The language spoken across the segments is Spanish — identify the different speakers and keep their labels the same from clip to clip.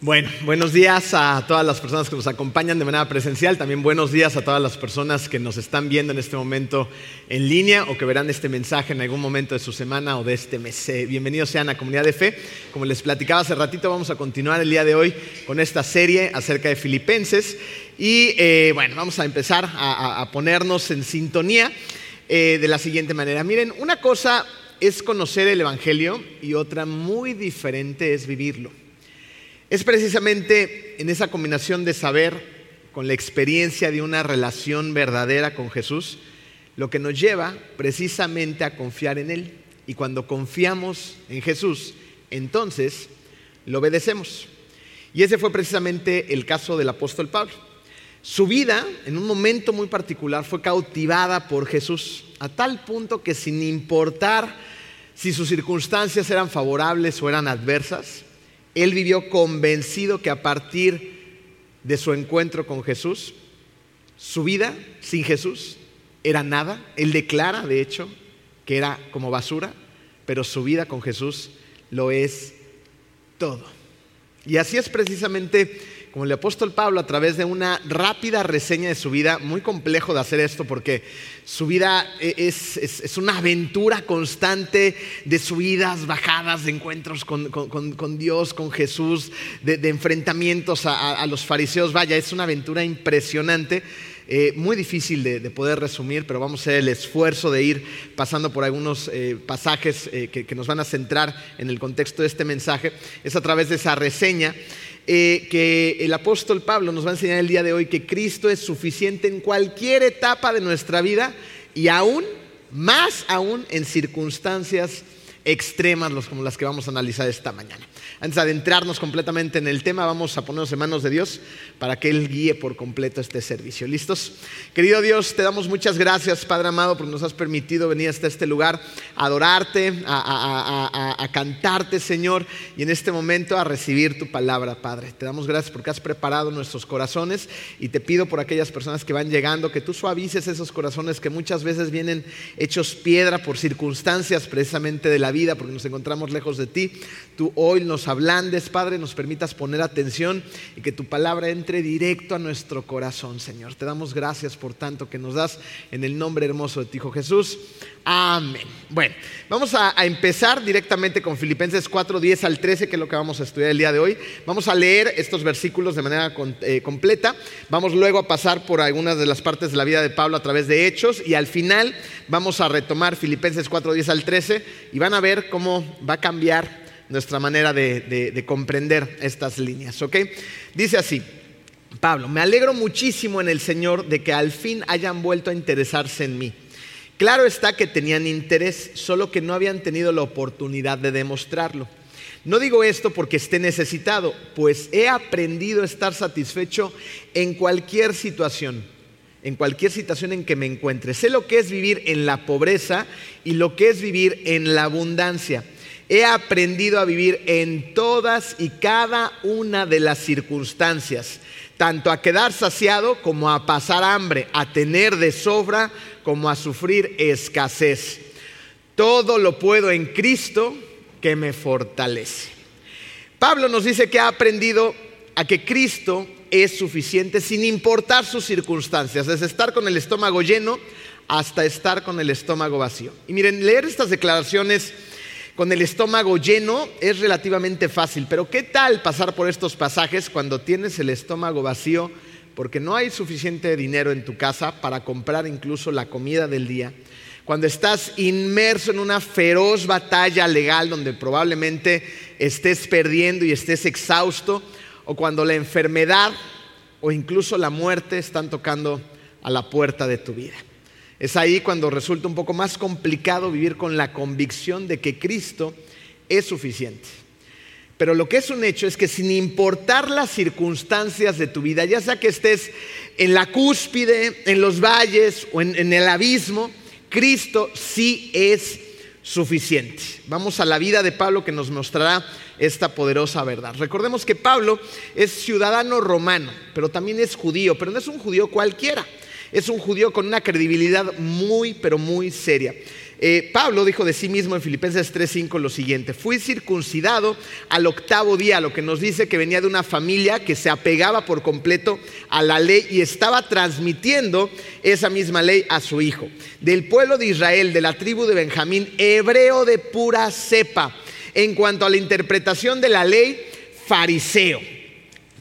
Speaker 1: Bueno, buenos días a todas las personas que nos acompañan de manera presencial, también buenos días a todas las personas que nos están viendo en este momento en línea o que verán este mensaje en algún momento de su semana o de este mes. Eh, bienvenidos sean a Comunidad de Fe. Como les platicaba hace ratito, vamos a continuar el día de hoy con esta serie acerca de Filipenses y eh, bueno, vamos a empezar a, ponernos en sintonía eh, de la siguiente manera. Miren, una cosa es conocer el Evangelio y otra muy diferente es vivirlo. Es precisamente en esa combinación de saber con la experiencia de una relación verdadera con Jesús lo que nos lleva precisamente a confiar en Él. Y cuando confiamos en Jesús, entonces lo obedecemos. Y ese fue precisamente el caso del apóstol Pablo. Su vida, en un momento muy particular, fue cautivada por Jesús, a tal punto que sin importar si sus circunstancias eran favorables o eran adversas, él vivió convencido que a partir de su encuentro con Jesús, su vida sin Jesús era nada. Él declara, de hecho, que era como basura, pero su vida con Jesús lo es todo. Y así es precisamente como el apóstol Pablo a través de una rápida reseña de su vida, muy complejo de hacer esto porque su vida e, es, una aventura constante de subidas, bajadas, de encuentros con, Dios, con Jesús, de, enfrentamientos a, los fariseos. Vaya, es una aventura impresionante. Eh, muy difícil de, poder resumir, pero vamos a hacer el esfuerzo de ir pasando por algunos eh, pasajes eh, que, que, nos van a centrar en el contexto de este mensaje. Es a través de esa reseña que el apóstol Pablo nos va a enseñar el día de hoy que Cristo es suficiente en cualquier etapa de nuestra vida y aún, más aún en circunstancias extremas como las que vamos a analizar esta mañana. Antes de adentrarnos completamente en el tema, vamos a ponernos en manos de Dios para que Él guíe por completo este servicio. ¿Listos? Querido Dios, te damos muchas gracias, Padre amado, porque nos has permitido venir hasta este lugar a adorarte, a, cantarte, Señor, y en este momento a recibir tu palabra, Padre. Te damos gracias porque has preparado nuestros corazones y te pido por aquellas personas que van llegando que tú suavices esos corazones que muchas veces vienen hechos piedra por circunstancias precisamente de la vida, porque nos encontramos lejos de ti. Tú hoy nos ablandes, Padre, nos permitas poner atención y que tu palabra entre directo a nuestro corazón, Señor. Te damos gracias por tanto que nos das en el nombre hermoso de ti, Hijo Jesús. Amén. Bueno, vamos a, empezar directamente con Filipenses 4, 10 al 13, que es lo que vamos a estudiar el día de hoy. Vamos a leer estos versículos de manera eh, completa. Vamos luego a pasar por algunas de las partes de la vida de Pablo a través de Hechos y al final vamos a retomar Filipenses 4, 10 al 13 y van a ver cómo va a cambiar nuestra manera de, comprender estas líneas. ¿ok? Dice así, Pablo, me alegro muchísimo en el Señor de que al fin hayan vuelto a interesarse en mí. Claro está que tenían interés, solo que no habían tenido la oportunidad de demostrarlo. No digo esto porque esté necesitado, pues he aprendido a estar satisfecho en cualquier situación, en cualquier situación en que me encuentre. Sé lo que es vivir en la pobreza y lo que es vivir en la abundancia. He aprendido a vivir en todas y cada una de las circunstancias, tanto a quedar saciado como a pasar hambre, a tener de sobra como a sufrir escasez. Todo lo puedo en Cristo que me fortalece. Pablo nos dice que ha aprendido a que Cristo es suficiente sin importar sus circunstancias, desde estar con el estómago lleno hasta estar con el estómago vacío. Y miren, leer estas declaraciones con el estómago lleno es relativamente fácil, pero ¿qué tal pasar por estos pasajes cuando tienes el estómago vacío porque no hay suficiente dinero en tu casa para comprar incluso la comida del día? Cuando estás inmerso en una feroz batalla legal donde probablemente estés perdiendo y estés exhausto, o cuando la enfermedad o incluso la muerte están tocando a la puerta de tu vida. Es ahí cuando resulta un poco más complicado vivir con la convicción de que Cristo es suficiente. Pero lo que es un hecho es que sin importar las circunstancias de tu vida, ya sea que estés en la cúspide, en los valles o en, el abismo, Cristo sí es suficiente. Vamos a la vida de Pablo que nos mostrará esta poderosa verdad. Recordemos que Pablo es ciudadano romano, pero también es judío, pero no es un judío cualquiera es un judío con una credibilidad muy, pero muy seria. Eh, Pablo dijo de sí mismo en Filipenses 3:5 lo siguiente, fui circuncidado al octavo día, lo que nos dice que venía de una familia que se apegaba por completo a la ley y estaba transmitiendo esa misma ley a su hijo. Del pueblo de Israel, de la tribu de Benjamín, hebreo de pura cepa. En cuanto a la interpretación de la ley, fariseo.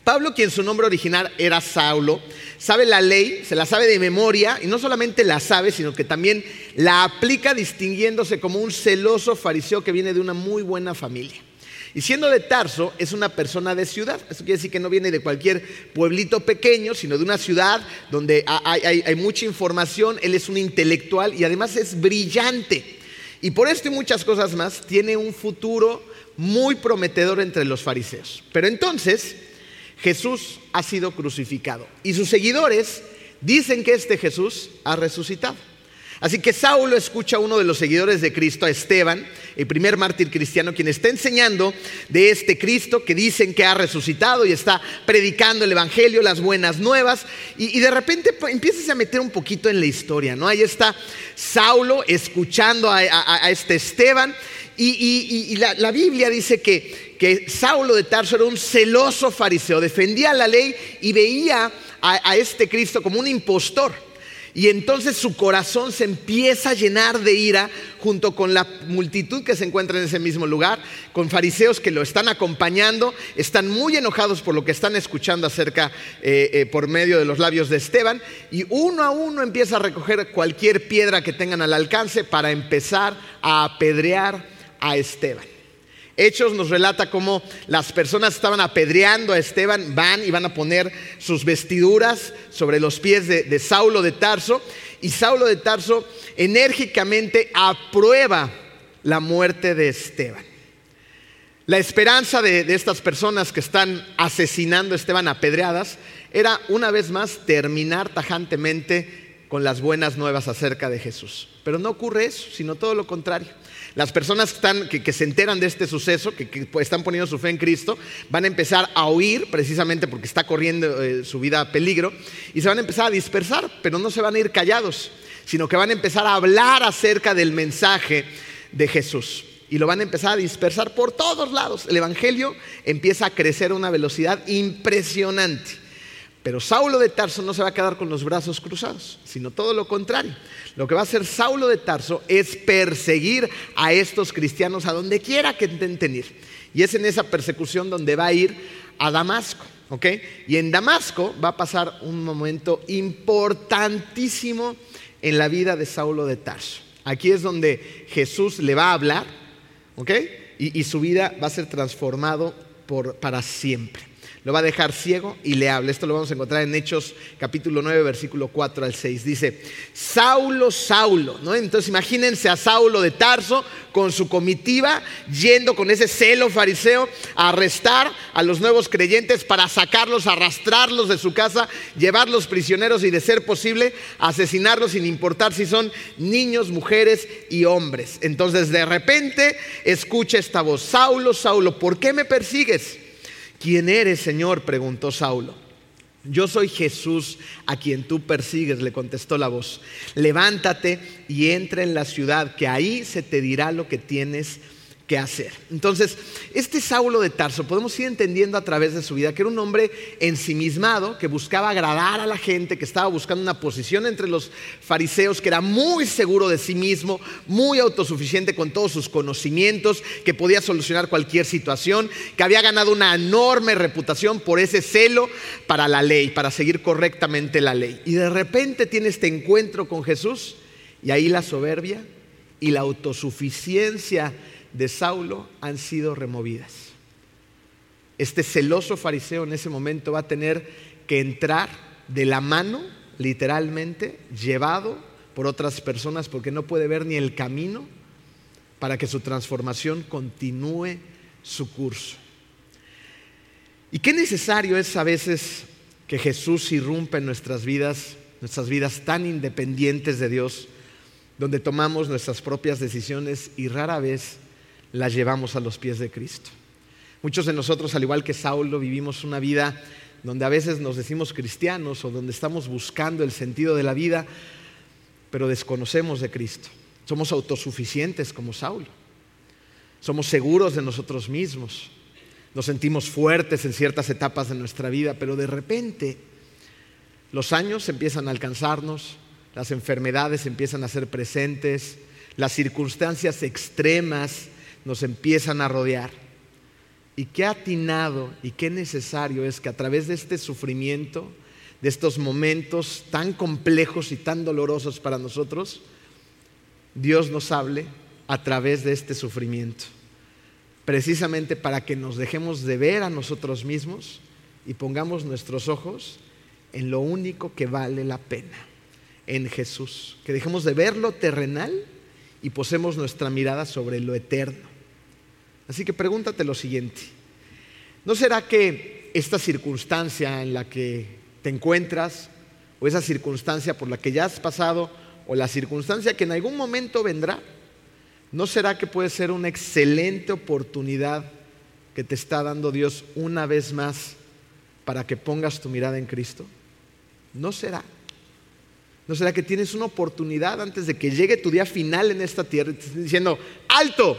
Speaker 1: Pablo, quien su nombre original era Saulo, sabe la ley, se la sabe de memoria y no solamente la sabe, sino que también la aplica distinguiéndose como un celoso fariseo que viene de una muy buena familia. Y siendo de Tarso, es una persona de ciudad. Eso quiere decir que no viene de cualquier pueblito pequeño, sino de una ciudad donde hay, mucha información. Él es un intelectual y además es brillante. Y por esto y muchas cosas más, tiene un futuro muy prometedor entre los fariseos. Pero entonces, Jesús ha sido crucificado y sus seguidores dicen que este Jesús ha resucitado. Así que Saulo escucha a uno de los seguidores de Cristo, a Esteban, el primer mártir cristiano, quien está enseñando de este Cristo que dicen que ha resucitado y está predicando el Evangelio, las buenas nuevas, y, de repente empiezas a meter un poquito en la historia, ¿no? Ahí está Saulo escuchando a, este Esteban, y, la, Biblia dice que, Saulo de Tarso era un celoso fariseo, defendía la ley y veía a este Cristo como un impostor. Y entonces su corazón se empieza a llenar de ira junto con la multitud que se encuentra en ese mismo lugar, con fariseos que lo están acompañando, están muy enojados por lo que están escuchando acerca eh, eh, por medio de los labios de Esteban, y uno a uno empieza a recoger cualquier piedra que tengan al alcance para empezar a apedrear a Esteban. Hechos nos relata cómo las personas estaban apedreando a Esteban, van y van a poner sus vestiduras sobre los pies de, Saulo de Tarso, y Saulo de Tarso enérgicamente aprueba la muerte de Esteban. La esperanza de, de, estas personas que están asesinando a Esteban apedreadas era una vez más terminar tajantemente con las buenas nuevas acerca de Jesús. Pero no ocurre eso, sino todo lo contrario. Las personas que, se enteran de este suceso, que, están poniendo su fe en Cristo, van a empezar a huir precisamente porque está corriendo eh, su vida a peligro y se van a empezar a dispersar, pero no se van a ir callados, sino que van a empezar a hablar acerca del mensaje de Jesús y lo van a empezar a dispersar por todos lados. El Evangelio empieza a crecer a una velocidad impresionante. Pero Saulo de Tarso no se va a quedar con los brazos cruzados, sino todo lo contrario. Lo que va a hacer Saulo de Tarso es perseguir a estos cristianos a donde quiera que intenten ir. Y es en esa persecución donde va a ir a Damasco. ¿ok? Y en Damasco va a pasar un momento importantísimo en la vida de Saulo de Tarso. Aquí es donde Jesús le va a hablar, ¿ok? Y, su vida va a ser transformado para siempre lo va a dejar ciego y le habla. Esto lo vamos a encontrar en Hechos capítulo 9, versículo 4 al 6. Dice, Saulo, Saulo, ¿no? Entonces imagínense a Saulo de Tarso con su comitiva yendo con ese celo fariseo a arrestar a los nuevos creyentes para sacarlos, arrastrarlos de su casa, llevarlos prisioneros y de ser posible asesinarlos sin importar si son niños, mujeres y hombres. Entonces de repente escucha esta voz, Saulo, Saulo, ¿por qué me persigues? ¿Quién eres, Señor? preguntó Saulo. Yo soy Jesús a quien tú persigues, le contestó la voz. Levántate y entra en la ciudad, que ahí se te dirá lo que tienes qué hacer. Entonces, este Saulo de Tarso, podemos ir entendiendo a través de su vida que era un hombre ensimismado, que buscaba agradar a la gente, que estaba buscando una posición entre los fariseos, que era muy seguro de sí mismo, muy autosuficiente con todos sus conocimientos, que podía solucionar cualquier situación, que había ganado una enorme reputación por ese celo para la ley, para seguir correctamente la ley. Y de repente tiene este encuentro con Jesús y ahí la soberbia y la autosuficiencia de Saulo han sido removidas. Este celoso fariseo en ese momento va a tener que entrar de la mano, literalmente, llevado por otras personas porque no puede ver ni el camino para que su transformación continúe su curso. ¿Y qué necesario es a veces que Jesús irrumpa en nuestras vidas, nuestras vidas tan independientes de Dios, donde tomamos nuestras propias decisiones y rara vez las llevamos a los pies de Cristo. Muchos de nosotros, al igual que Saulo, vivimos una vida donde a veces nos decimos cristianos o donde estamos buscando el sentido de la vida, pero desconocemos de Cristo. Somos autosuficientes como Saulo. Somos seguros de nosotros mismos. Nos sentimos fuertes en ciertas etapas de nuestra vida, pero de repente los años empiezan a alcanzarnos, las enfermedades empiezan a ser presentes, las circunstancias extremas nos empiezan a rodear. Y qué atinado y qué necesario es que a través de este sufrimiento, de estos momentos tan complejos y tan dolorosos para nosotros, Dios nos hable a través de este sufrimiento, precisamente para que nos dejemos de ver a nosotros mismos y pongamos nuestros ojos en lo único que vale la pena, en Jesús, que dejemos de ver lo terrenal y posemos nuestra mirada sobre lo eterno. Así que pregúntate lo siguiente, ¿no será que esta circunstancia en la que te encuentras o esa circunstancia por la que ya has pasado o la circunstancia que en algún momento vendrá, ¿no será que puede ser una excelente oportunidad que te está dando Dios una vez más para que pongas tu mirada en Cristo? ¿No será? ¿No será que tienes una oportunidad antes de que llegue tu día final en esta tierra y te diciendo, alto,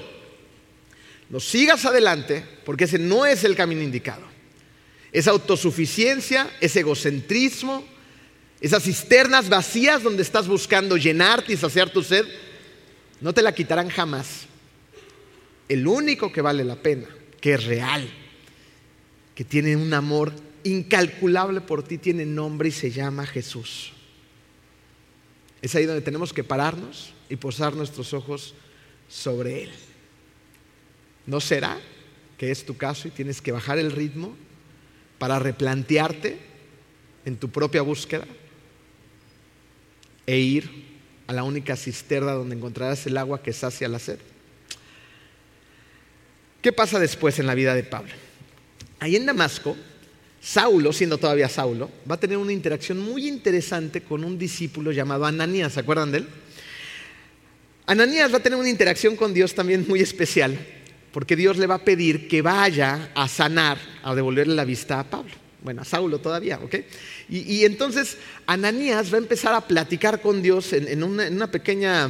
Speaker 1: no sigas adelante porque ese no es el camino indicado? Esa autosuficiencia, ese egocentrismo, esas cisternas vacías donde estás buscando llenarte y saciar tu sed, no te la quitarán jamás. El único que vale la pena, que es real, que tiene un amor incalculable por ti, tiene nombre y se llama Jesús. Es ahí donde tenemos que pararnos y posar nuestros ojos sobre Él. ¿No será que es tu caso y tienes que bajar el ritmo para replantearte en tu propia búsqueda? e ir a la única cisterna donde encontrarás el agua que sacia la sed. ¿Qué pasa después en la vida de Pablo? Ahí en Damasco, Saulo, siendo todavía Saulo, va a tener una interacción muy interesante con un discípulo llamado Ananías, ¿se acuerdan de él? Ananías va a tener una interacción con Dios también muy especial, porque Dios le va a pedir que vaya a sanar, a devolverle la vista a Pablo. Bueno, a Saulo todavía, ¿ok? Y, entonces Ananías va a empezar a platicar con Dios en, una, pequeña,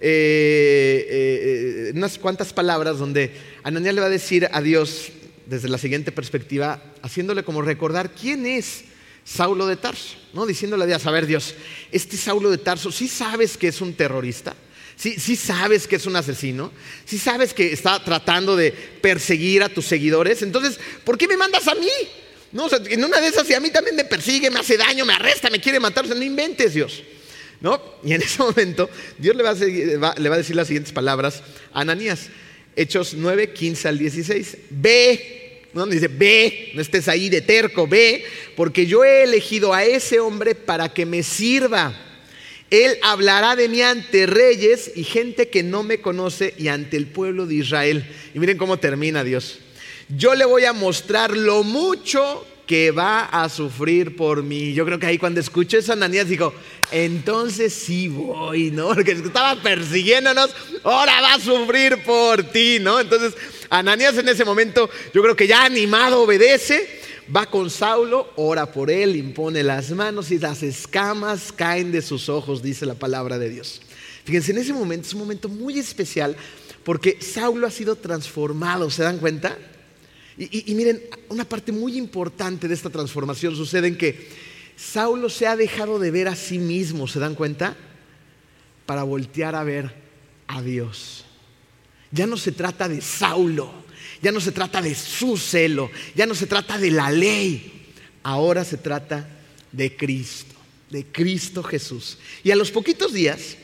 Speaker 1: eh, eh, unas cuantas palabras donde Ananías le va a decir a Dios desde la siguiente perspectiva, haciéndole como recordar quién es Saulo de Tarso, ¿no? Diciéndole a Dios, a ver Dios, este Saulo de Tarso, ¿sí sabes que es un terrorista? ¿Sí, ¿Sí, sabes que es un asesino? ¿Sí sabes que está tratando de perseguir a tus seguidores? Entonces, ¿por qué me mandas a mí? No, en una de esas, si a mí también me persigue, me hace daño, me arresta, me quiere matar, no inventes, Dios. ¿No? Y en ese momento, Dios le va, a le va a decir las siguientes palabras a Ananías. Hechos 9, 15 al 16. Ve, no dice, ve, no estés ahí de terco, ve, porque yo he elegido a ese hombre para que me sirva. Él hablará de mí ante reyes y gente que no me conoce y ante el pueblo de Israel. Y miren cómo termina Dios yo le voy a mostrar lo mucho que va a sufrir por mí. Yo creo que ahí cuando escuché eso, Ananías dijo, entonces sí voy, ¿no? Porque estaba persiguiéndonos, ahora va a sufrir por ti, ¿no? Entonces, Ananías en ese momento, yo creo que ya animado obedece, va con Saulo, ora por él, impone las manos y las escamas caen de sus ojos, dice la palabra de Dios. Fíjense, en ese momento es un momento muy especial porque Saulo ha sido transformado, ¿se dan cuenta? Y, miren, una parte muy importante de esta transformación sucede en que Saulo se ha dejado de ver a sí mismo, ¿se dan cuenta? Para voltear a ver a Dios. Ya no se trata de Saulo, ya no se trata de su celo, ya no se trata de la ley, ahora se trata de Cristo, de Cristo Jesús. Y a los poquitos días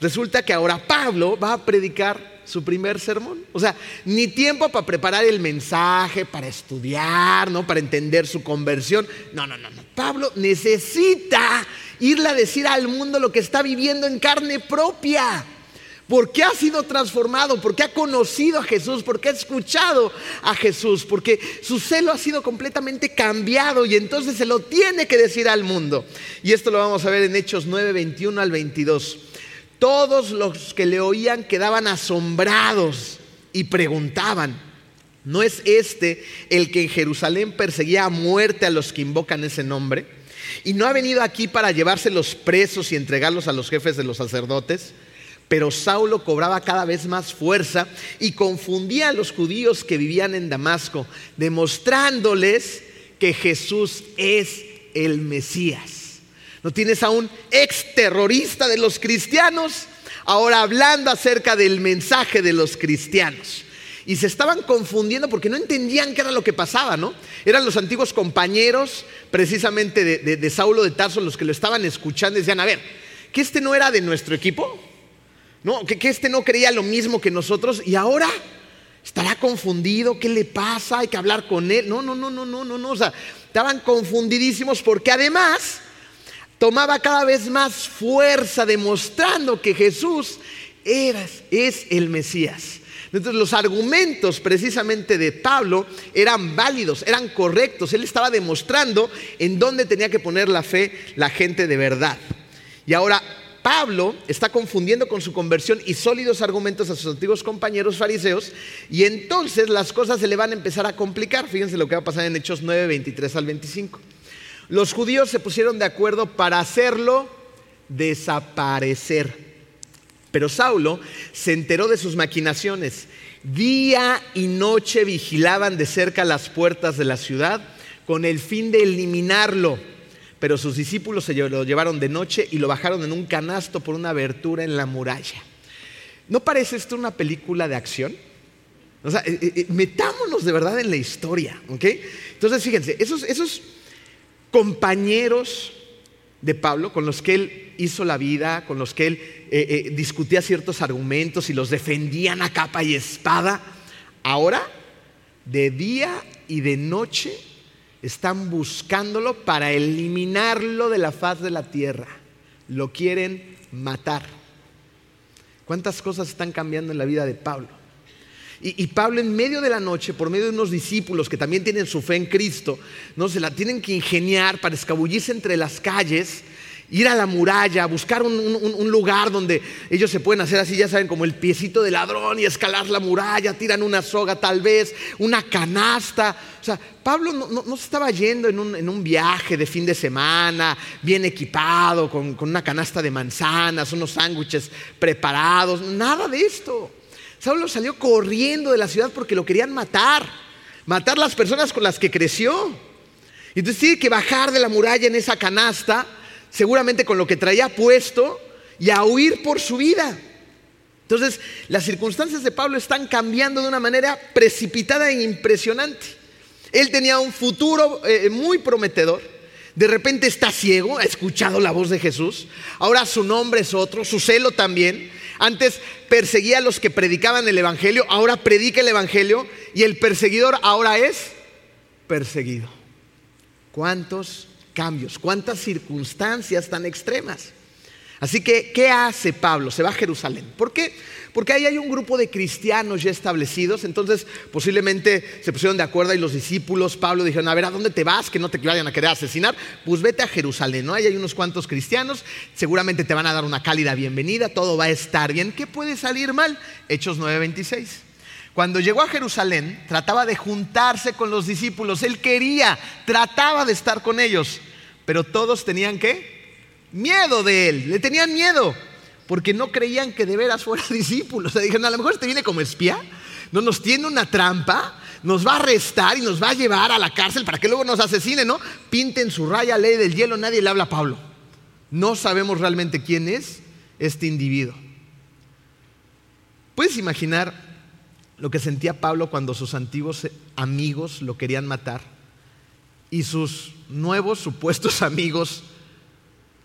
Speaker 1: resulta que ahora Pablo va a predicar su primer sermón. O sea, ni tiempo para preparar el mensaje, para estudiar, ¿no? Para entender su conversión. No, no, no, no. Pablo necesita irle a decir al mundo lo que está viviendo en carne propia. Porque ha sido transformado, porque ha conocido a Jesús, porque ha escuchado a Jesús, porque su celo ha sido completamente cambiado y entonces se lo tiene que decir al mundo. Y esto lo vamos a ver en Hechos 9, 21 al 22. Todos los que le oían quedaban asombrados y preguntaban, ¿no es este el que en Jerusalén perseguía a muerte a los que invocan ese nombre? ¿Y no ha venido aquí para llevarse los presos y entregarlos a los jefes de los sacerdotes? Pero Saulo cobraba cada vez más fuerza y confundía a los judíos que vivían en Damasco, demostrándoles que Jesús es el Mesías. ¿No tienes a un ex terrorista de los cristianos? Ahora hablando acerca del mensaje de los cristianos. Y se estaban confundiendo porque no entendían qué era lo que pasaba, ¿no? Eran los antiguos compañeros precisamente de, Saulo de Tarso los que lo estaban escuchando y decían, a ver, ¿que este no era de nuestro equipo? ¿No? ¿Que, que este no creía lo mismo que nosotros? Y ahora estará confundido, ¿qué le pasa? Hay que hablar con él. No, no, no, no, no, no, no. O sea, estaban confundidísimos porque además tomaba cada vez más fuerza demostrando que Jesús era, es el Mesías. Entonces los argumentos precisamente de Pablo eran válidos, eran correctos. Él estaba demostrando en dónde tenía que poner la fe la gente de verdad. Y ahora Pablo está confundiendo con su conversión y sólidos argumentos a sus antiguos compañeros fariseos y entonces las cosas se le van a empezar a complicar. Fíjense lo que va a pasar en Hechos 9, 23 al 25. Los judíos se pusieron de acuerdo para hacerlo desaparecer. Pero Saulo se enteró de sus maquinaciones. Día y noche vigilaban de cerca las puertas de la ciudad con el fin de eliminarlo. Pero sus discípulos se lo llevaron de noche y lo bajaron en un canasto por una abertura en la muralla. ¿No parece esto una película de acción? O sea, eh, eh, metámonos de verdad en la historia, ¿ok? Entonces, fíjense, esos, esos compañeros de Pablo, con los que él hizo la vida, con los que él eh, discutía ciertos argumentos y los defendían a capa y espada, ahora de día y de noche están buscándolo para eliminarlo de la faz de la tierra. Lo quieren matar. ¿Cuántas cosas están cambiando en la vida de Pablo? Y, Pablo en medio de la noche, por medio de unos discípulos que también tienen su fe en Cristo, no se la tienen que ingeniar para escabullirse entre las calles, ir a la muralla, buscar un, lugar donde ellos se pueden hacer así, ya saben, como el piecito de ladrón y escalar la muralla, tiran una soga tal vez, una canasta. O sea, Pablo no, se estaba yendo en un, viaje de fin de semana, bien equipado, con, una canasta de manzanas, unos sándwiches preparados, nada de esto. Saulo salió corriendo de la ciudad porque lo querían matar, matar las personas con las que creció. Entonces tiene que bajar de la muralla en esa canasta, seguramente con lo que traía puesto, y a huir por su vida. Entonces, las circunstancias de Pablo están cambiando de una manera precipitada e impresionante. Él tenía un futuro eh, muy prometedor. De repente está ciego, ha escuchado la voz de Jesús. Ahora su nombre es otro, su celo también. Antes perseguía a los que predicaban el Evangelio, ahora predica el Evangelio y el perseguidor ahora es perseguido. ¿Cuántos cambios? ¿Cuántas circunstancias tan extremas? Así que, ¿qué hace Pablo? Se va a Jerusalén. ¿Por qué? Porque ahí hay un grupo de cristianos ya establecidos, entonces posiblemente se pusieron de acuerdo y los discípulos, Pablo dijeron, a ver, ¿a dónde te vas? Que no te vayan a querer asesinar. Pues vete a Jerusalén, ¿no? Ahí hay unos cuantos cristianos, seguramente te van a dar una cálida bienvenida, todo va a estar bien. ¿Qué puede salir mal? Hechos 9:26. Cuando llegó a Jerusalén, trataba de juntarse con los discípulos, él quería, trataba de estar con ellos, pero todos tenían que miedo de él, le tenían miedo, porque no creían que de veras fuera discípulo. O sea, dijeron, a lo mejor este viene como espía, no nos tiene una trampa, nos va a arrestar y nos va a llevar a la cárcel para que luego nos asesine, ¿no? Pinten su raya, ley del hielo, nadie le habla a Pablo. No sabemos realmente quién es este individuo. ¿Puedes imaginar lo que sentía Pablo cuando sus antiguos amigos lo querían matar y sus nuevos supuestos amigos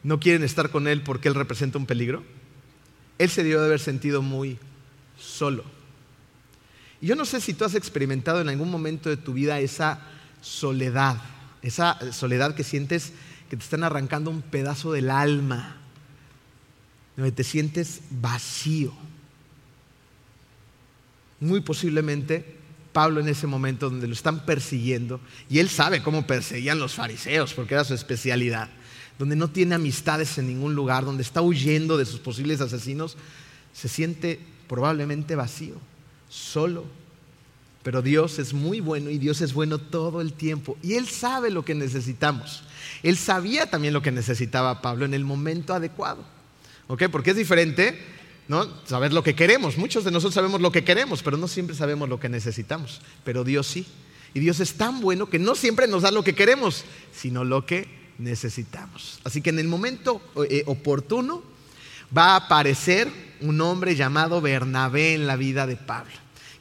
Speaker 1: no quieren estar con él porque él representa un peligro? Él se debió de haber sentido muy solo. Y yo no sé si tú has experimentado en algún momento de tu vida esa soledad, esa soledad que sientes que te están arrancando un pedazo del alma, donde te sientes vacío. Muy posiblemente Pablo en ese momento donde lo están persiguiendo, y él sabe cómo perseguían los fariseos, porque era su especialidad donde no tiene amistades en ningún lugar, donde está huyendo de sus posibles asesinos, se siente probablemente vacío, solo. Pero Dios es muy bueno y Dios es bueno todo el tiempo. Y Él sabe lo que necesitamos. Él sabía también lo que necesitaba Pablo en el momento adecuado. ¿Ok? Porque es diferente ¿no? Saber lo que queremos. Muchos de nosotros sabemos lo que queremos, pero no siempre sabemos lo que necesitamos. Pero Dios sí. Y Dios es tan bueno que no siempre nos da lo que queremos, sino lo que necesitamos. Así que en el momento eh, oportuno va a aparecer un hombre llamado Bernabé en la vida de Pablo,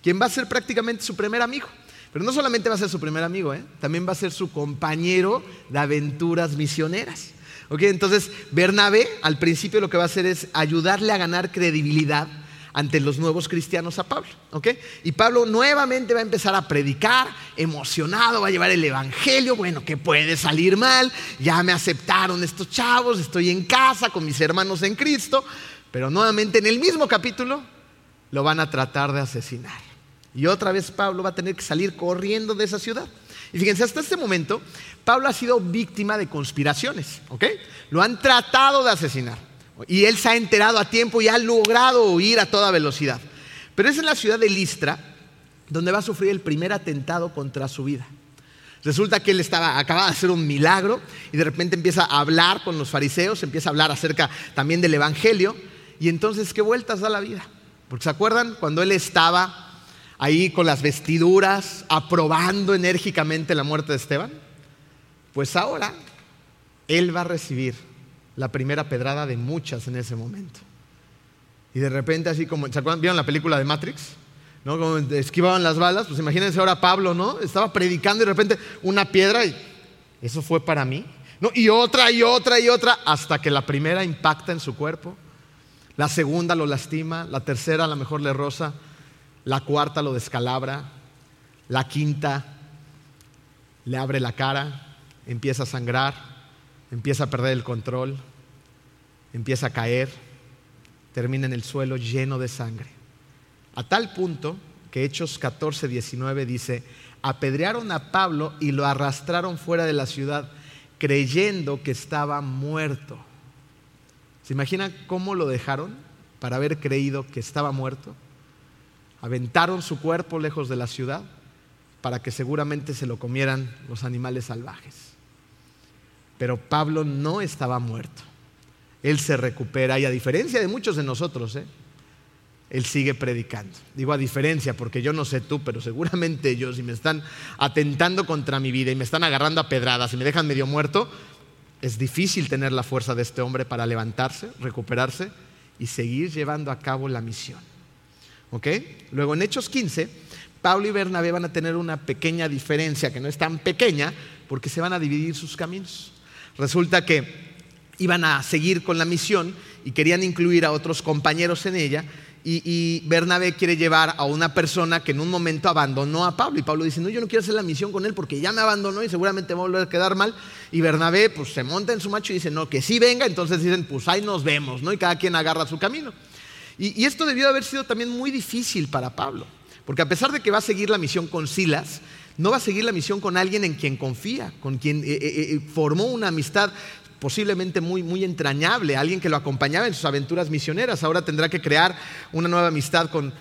Speaker 1: quien va a ser prácticamente su primer amigo. Pero no solamente va a ser su primer amigo, ¿eh? también va a ser su compañero de aventuras misioneras. Entonces, Bernabé al principio lo que va a hacer es ayudarle a ganar credibilidad ante los nuevos cristianos a Pablo. Y Pablo nuevamente va a empezar a predicar, emocionado, va a llevar el Evangelio, bueno, que puede salir mal, ya me aceptaron estos chavos, estoy en casa con mis hermanos en Cristo, pero nuevamente en el mismo capítulo lo van a tratar de asesinar. Y otra vez Pablo va a tener que salir corriendo de esa ciudad. Y fíjense, hasta este momento Pablo ha sido víctima de conspiraciones, ¿ok? Lo han tratado de asesinar. Y él se ha enterado a tiempo y ha logrado huir a toda velocidad. Pero es en la ciudad de Listra donde va a sufrir el primer atentado contra su vida. Resulta que él estaba, acaba de hacer un milagro y de repente empieza a hablar con los fariseos, empieza a hablar acerca también del Evangelio. Y entonces, ¿qué vueltas da la vida? Porque se acuerdan cuando él estaba ahí con las vestiduras, aprobando enérgicamente la muerte de Esteban? Pues ahora él va a recibir la primera pedrada de muchas en ese momento. Y de repente, así como, ¿se acuerdan? ¿Vieron la película de Matrix? ¿No? Como esquivaban las balas, pues imagínense ahora Pablo, ¿no? Estaba predicando y de repente una piedra y eso fue para mí. ¿No? Y otra y otra y otra, hasta que la primera impacta en su cuerpo, la segunda lo lastima, la tercera a lo mejor le roza, la cuarta lo descalabra, la quinta le abre la cara, empieza a sangrar, empieza a perder el control, empieza a caer, termina en el suelo lleno de sangre. A tal punto que Hechos 14, 19 dice, apedrearon a Pablo y lo arrastraron fuera de la ciudad creyendo que estaba muerto. ¿Se imagina cómo lo dejaron para haber creído que estaba muerto? Aventaron su cuerpo lejos de la ciudad para que seguramente se lo comieran los animales salvajes. Pero Pablo no estaba muerto. Él se recupera y a diferencia de muchos de nosotros, ¿eh? él sigue predicando. Digo a diferencia porque yo no sé tú, pero seguramente yo, si me están atentando contra mi vida y me están agarrando a pedradas y me dejan medio muerto, es difícil tener la fuerza de este hombre para levantarse, recuperarse y seguir llevando a cabo la misión. Luego en Hechos 15, Pablo y Bernabé van a tener una pequeña diferencia, que no es tan pequeña, porque se van a dividir sus caminos. Resulta que iban a seguir con la misión y querían incluir a otros compañeros en ella. Y, Bernabé quiere llevar a una persona que en un momento abandonó a Pablo. Y Pablo dice, no, yo no quiero hacer la misión con él porque ya me abandonó y seguramente va a volver a quedar mal. Y Bernabé pues se monta en su macho y dice, no, que sí venga. Entonces dicen, pues ahí nos vemos, ¿no? Y cada quien agarra su camino. Y, esto debió haber sido también muy difícil para Pablo, porque a pesar de que va a seguir la misión con Silas, no va a seguir la misión con alguien en quien confía, con quien eh, eh, eh, formó una amistad posiblemente muy, muy entrañable, alguien que lo acompañaba en sus aventuras misioneras. Ahora tendrá que crear una nueva amistad con,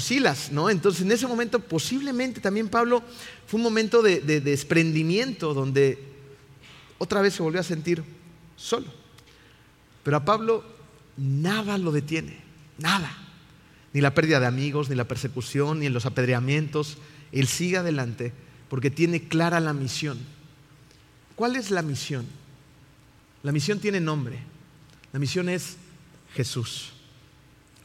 Speaker 1: Silas, ¿no? Entonces, en ese momento, posiblemente también Pablo fue un momento de desprendimiento donde otra vez se volvió a sentir solo. Pero a Pablo nada lo detiene. Nada. Ni la pérdida de amigos, ni la persecución, ni los apedreamientos. Él sigue adelante porque tiene clara la misión. ¿Cuál es la misión? La misión tiene nombre. La misión es Jesús.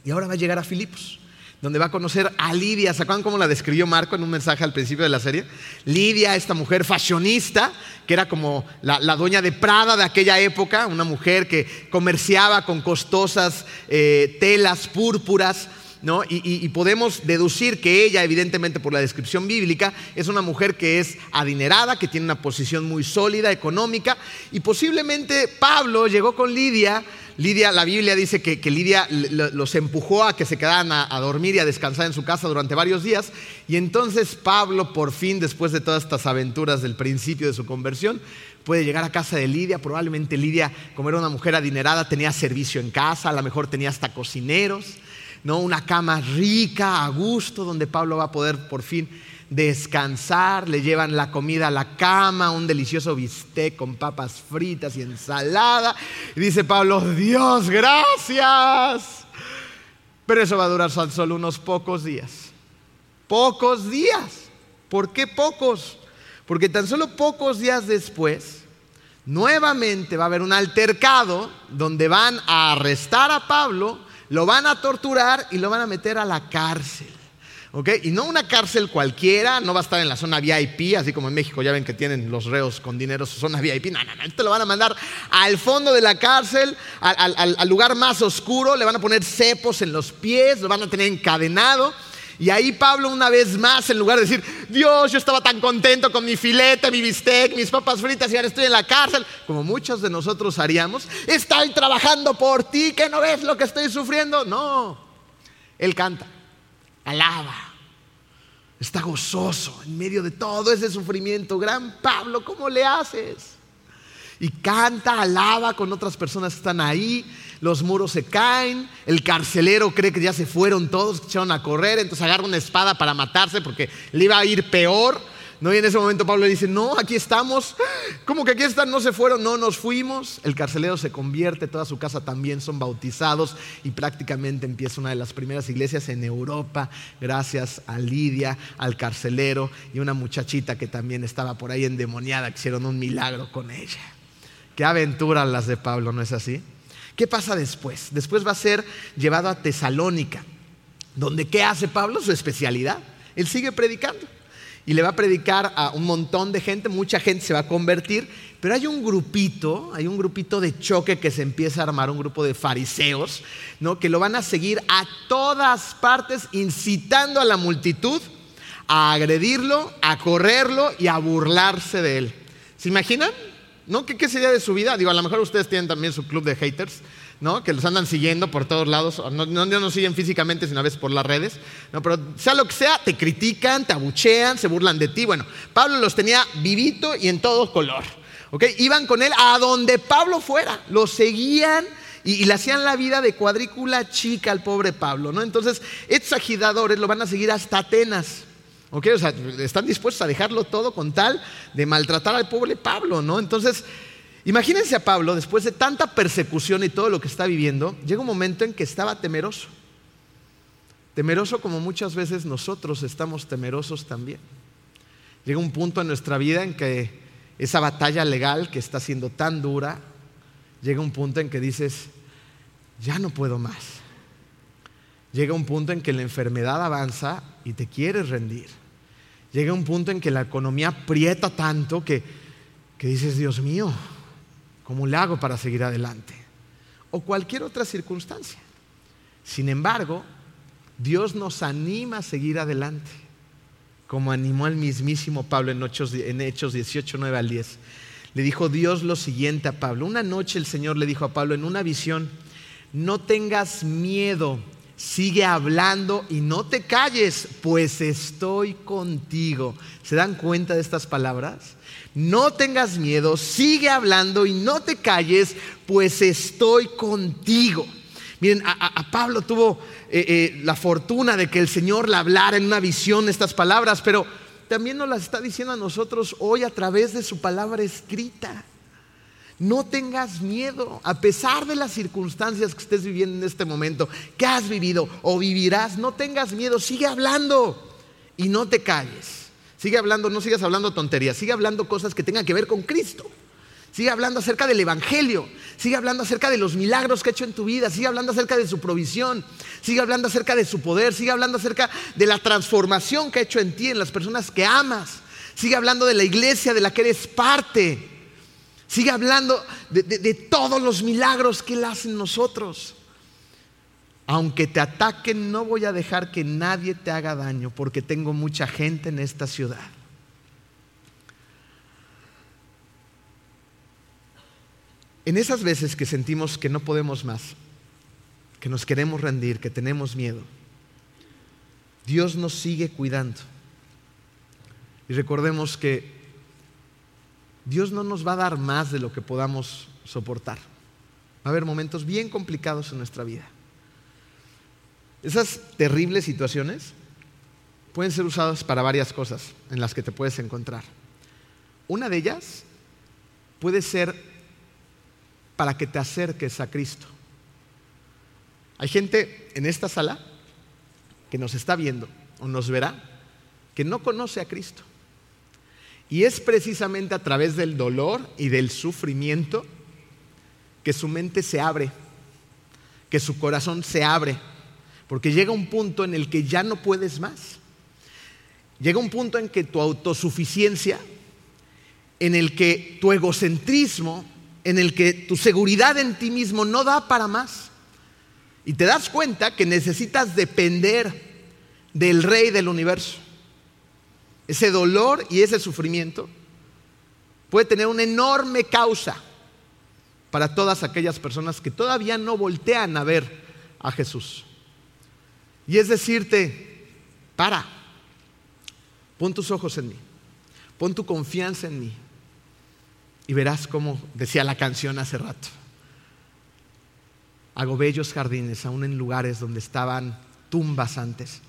Speaker 1: Y ahora va a llegar a Filipos, donde va a conocer a Lidia. ¿Se cómo la describió Marco en un mensaje al principio de la serie? Lidia, esta mujer fashionista, que era como la, dueña de Prada de aquella época, una mujer que comerciaba con costosas eh, telas púrpuras. ¿No? Y, podemos deducir que ella, evidentemente por la descripción bíblica, es una mujer que es adinerada, que tiene una posición muy sólida, económica, y posiblemente Pablo llegó con Lidia Lidia, la Biblia dice que, Lidia los empujó a que se quedaran a, dormir y a descansar en su casa durante varios días. Y entonces Pablo, por fin, después de todas estas aventuras del principio de su conversión, puede llegar a casa de Lidia. Probablemente Lidia, como era una mujer adinerada, tenía servicio en casa, a lo mejor tenía hasta cocineros, ¿no? una cama rica, a gusto, donde Pablo va a poder por fin descansar, le llevan la comida a la cama, un delicioso bistec con papas fritas y ensalada. Y dice Pablo, Dios, gracias. Pero eso va a durar solo unos pocos días. Pocos días. ¿Por qué pocos? Porque tan solo pocos días después, nuevamente va a haber un altercado donde van a arrestar a Pablo, lo van a torturar y lo van a meter a la cárcel. Y no una cárcel cualquiera, no va a estar en la zona VIP, así como en México ya ven que tienen los reos con dinero su zona VIP. No, no, no, esto lo van a mandar al fondo de la cárcel, al lugar más oscuro, le van a poner cepos en los pies, lo van a tener encadenado. Y ahí Pablo una vez más, en lugar de decir, Dios, yo estaba tan contento con mi filete, mi bistec, mis papas fritas y ahora estoy en la cárcel, como muchos de nosotros haríamos, estoy trabajando por ti, que no ves lo que estoy sufriendo. No, él canta, alaba, está gozoso en medio de todo ese sufrimiento. Gran Pablo, ¿cómo le haces? Y canta, alaba con otras personas que están ahí los muros se caen, el carcelero cree que ya se fueron todos, echaron a correr, entonces agarra una espada para matarse porque le iba a ir peor. ¿No? Y en ese momento Pablo le dice, no, aquí estamos. ¿Cómo que aquí están? No se fueron, no nos fuimos. El carcelero se convierte, toda su casa también son bautizados y prácticamente empieza una de las primeras iglesias en Europa, gracias a Lidia, al carcelero y una muchachita que también estaba por ahí endemoniada, que hicieron un milagro con ella. Qué aventura las de Pablo, ¿no es así? ¿Qué pasa después? Después va a ser llevado a Tesalónica, donde ¿qué hace Pablo? Su especialidad. Él sigue predicando y le va a predicar a un montón de gente, mucha gente se va a convertir, pero hay un grupito, hay un grupito de choque que se empieza a armar, un grupo de fariseos, ¿no? que lo van a seguir a todas partes, incitando a la multitud a agredirlo, a correrlo y a burlarse de él. ¿Se imaginan? ¿No? ¿Qué, sería de su vida? Digo, a lo mejor ustedes tienen también su club de haters, ¿no? Que los andan siguiendo por todos lados. No, no, no siguen físicamente, sino a veces por las redes. ¿no? Pero sea lo que sea, te critican, te abuchean, se burlan de ti. Bueno, Pablo los tenía vivito y en todo color. ¿ok? Iban con él a donde Pablo fuera. Lo seguían y, le hacían la vida de cuadrícula chica al pobre Pablo, ¿no? Entonces, estos agitadores lo van a seguir hasta Atenas. O sea, están dispuestos a dejarlo todo con tal de maltratar al pobre Pablo, ¿no? Entonces, imagínense a Pablo, después de tanta persecución y todo lo que está viviendo, llega un momento en que estaba temeroso. Temeroso como muchas veces nosotros estamos temerosos también. Llega un punto en nuestra vida en que esa batalla legal que está siendo tan dura, llega un punto en que dices, ya no puedo más llega un punto en que la enfermedad avanza y te quieres rendir. Llega un punto en que la economía aprieta tanto que, que dices, Dios mío, ¿cómo le hago para seguir adelante? O cualquier otra circunstancia. Sin embargo, Dios nos anima a seguir adelante, como animó al mismísimo Pablo en Hechos, en Hechos 18, 9 al 10. Le dijo Dios lo siguiente a Pablo. Una noche el Señor le dijo a Pablo en una visión, no tengas miedo sigue hablando y no te calles, pues estoy contigo. ¿Se dan cuenta de estas palabras? No tengas miedo, sigue hablando y no te calles, pues estoy contigo. Miren, a, Pablo tuvo eh, eh, la fortuna de que el Señor le hablara en una visión estas palabras, pero también nos las está diciendo a nosotros hoy a través de su palabra escrita. No tengas miedo, a pesar de las circunstancias que estés viviendo en este momento, que has vivido o vivirás, no tengas miedo, sigue hablando y no te calles. Sigue hablando, no sigas hablando tonterías, sigue hablando cosas que tengan que ver con Cristo. Sigue hablando acerca del Evangelio, sigue hablando acerca de los milagros que ha hecho en tu vida, sigue hablando acerca de su provisión, sigue hablando acerca de su poder, sigue hablando acerca de la transformación que ha hecho en ti, en las personas que amas, sigue hablando de la iglesia de la que eres parte. Sigue hablando de, todos los milagros que Él hace en nosotros. Aunque te ataquen, no voy a dejar que nadie te haga daño porque tengo mucha gente en esta ciudad. En esas veces que sentimos que no podemos más, que nos queremos rendir, que tenemos miedo, Dios nos sigue cuidando. Y recordemos que Dios no nos va a dar más de lo que podamos soportar. Va a haber momentos bien complicados en nuestra vida. Esas terribles situaciones pueden ser usadas para varias cosas en las que te puedes encontrar. Una de ellas puede ser para que te acerques a Cristo. Hay gente en esta sala que nos está viendo o nos verá que no conoce a Cristo. Y es precisamente a través del dolor y del sufrimiento que su mente se abre, que su corazón se abre, porque llega un punto en el que ya no puedes más. Llega un punto en que tu autosuficiencia, en el que tu egocentrismo, en el que tu seguridad en ti mismo no da para más. Y te das cuenta que necesitas depender del rey del universo. Ese dolor y ese sufrimiento puede tener una enorme causa para todas aquellas personas que todavía no voltean a ver a Jesús. Y es decirte, para, pon tus ojos en mí, pon tu confianza en mí y verás como decía la canción hace rato. Hago bellos jardines, aún en lugares donde estaban tumbas antes